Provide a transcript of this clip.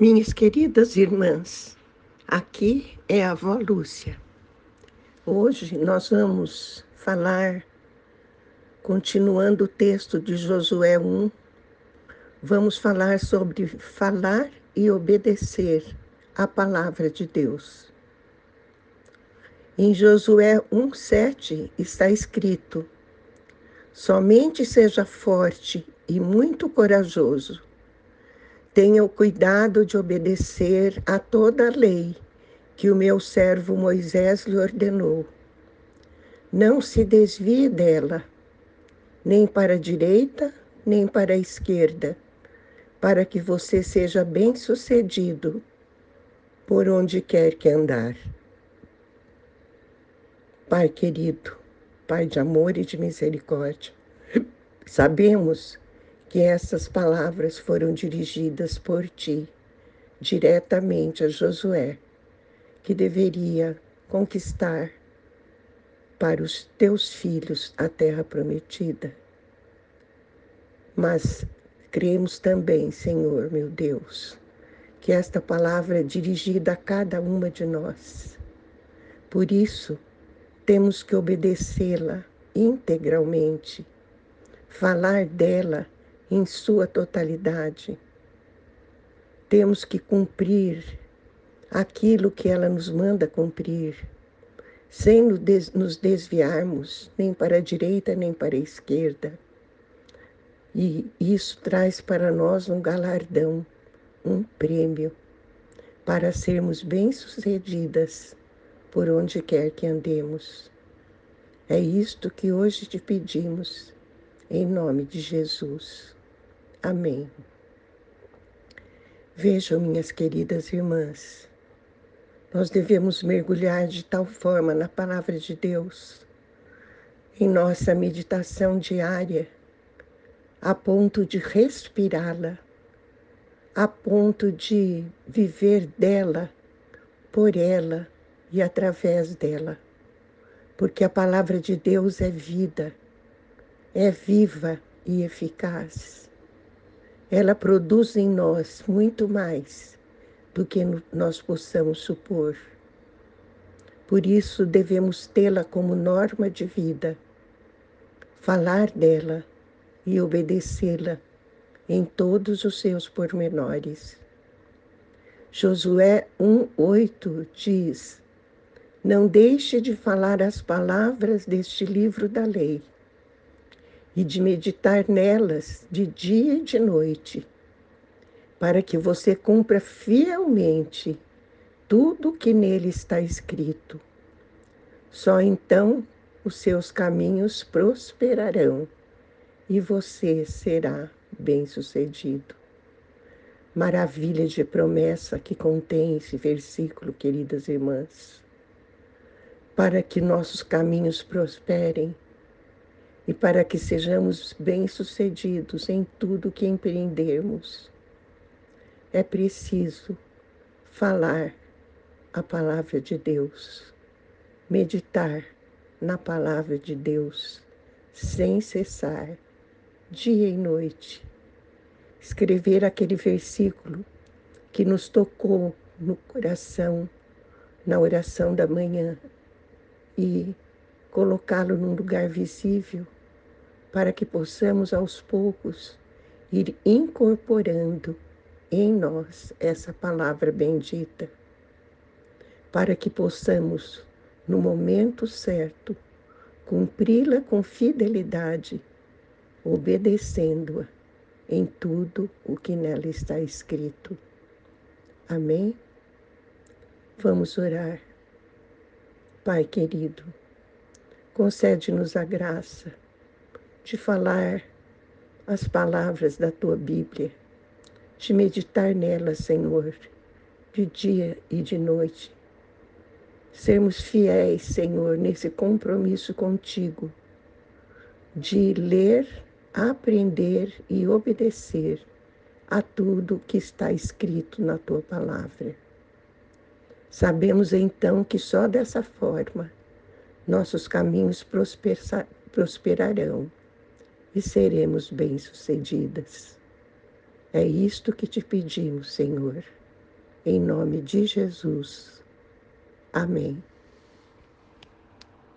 Minhas queridas irmãs, aqui é a avó Lúcia. Hoje nós vamos falar, continuando o texto de Josué 1, vamos falar sobre falar e obedecer a palavra de Deus. Em Josué 1,7 está escrito: Somente seja forte e muito corajoso Tenha o cuidado de obedecer a toda a lei que o meu servo Moisés lhe ordenou. Não se desvie dela, nem para a direita, nem para a esquerda, para que você seja bem-sucedido por onde quer que andar. Pai querido, Pai de amor e de misericórdia, sabemos que essas palavras foram dirigidas por ti diretamente a Josué, que deveria conquistar para os teus filhos a terra prometida. Mas cremos também, Senhor, meu Deus, que esta palavra é dirigida a cada uma de nós. Por isso, temos que obedecê-la integralmente, falar dela em sua totalidade. Temos que cumprir aquilo que ela nos manda cumprir, sem nos desviarmos nem para a direita nem para a esquerda. E isso traz para nós um galardão, um prêmio, para sermos bem-sucedidas por onde quer que andemos. É isto que hoje te pedimos, em nome de Jesus. Amém. Vejam, minhas queridas irmãs, nós devemos mergulhar de tal forma na palavra de Deus, em nossa meditação diária, a ponto de respirá-la, a ponto de viver dela, por ela e através dela. Porque a palavra de Deus é vida, é viva e eficaz ela produz em nós muito mais do que nós possamos supor. Por isso devemos tê-la como norma de vida, falar dela e obedecê-la em todos os seus pormenores. Josué 1:8 diz: Não deixe de falar as palavras deste livro da lei e de meditar nelas de dia e de noite, para que você cumpra fielmente tudo o que nele está escrito. Só então os seus caminhos prosperarão e você será bem-sucedido. Maravilha de promessa que contém esse versículo, queridas irmãs. Para que nossos caminhos prosperem, e para que sejamos bem-sucedidos em tudo que empreendermos, é preciso falar a palavra de Deus, meditar na palavra de Deus sem cessar, dia e noite. Escrever aquele versículo que nos tocou no coração na oração da manhã e colocá-lo num lugar visível para que possamos aos poucos ir incorporando em nós essa palavra bendita, para que possamos, no momento certo, cumpri-la com fidelidade, obedecendo-a em tudo o que nela está escrito. Amém? Vamos orar. Pai querido, concede-nos a graça de falar as palavras da tua Bíblia, de meditar nelas, Senhor, de dia e de noite. Sermos fiéis, Senhor, nesse compromisso contigo, de ler, aprender e obedecer a tudo que está escrito na tua palavra. Sabemos então que só dessa forma nossos caminhos prosperarão e seremos bem-sucedidas. É isto que te pedimos, Senhor, Em nome de Jesus. Amém.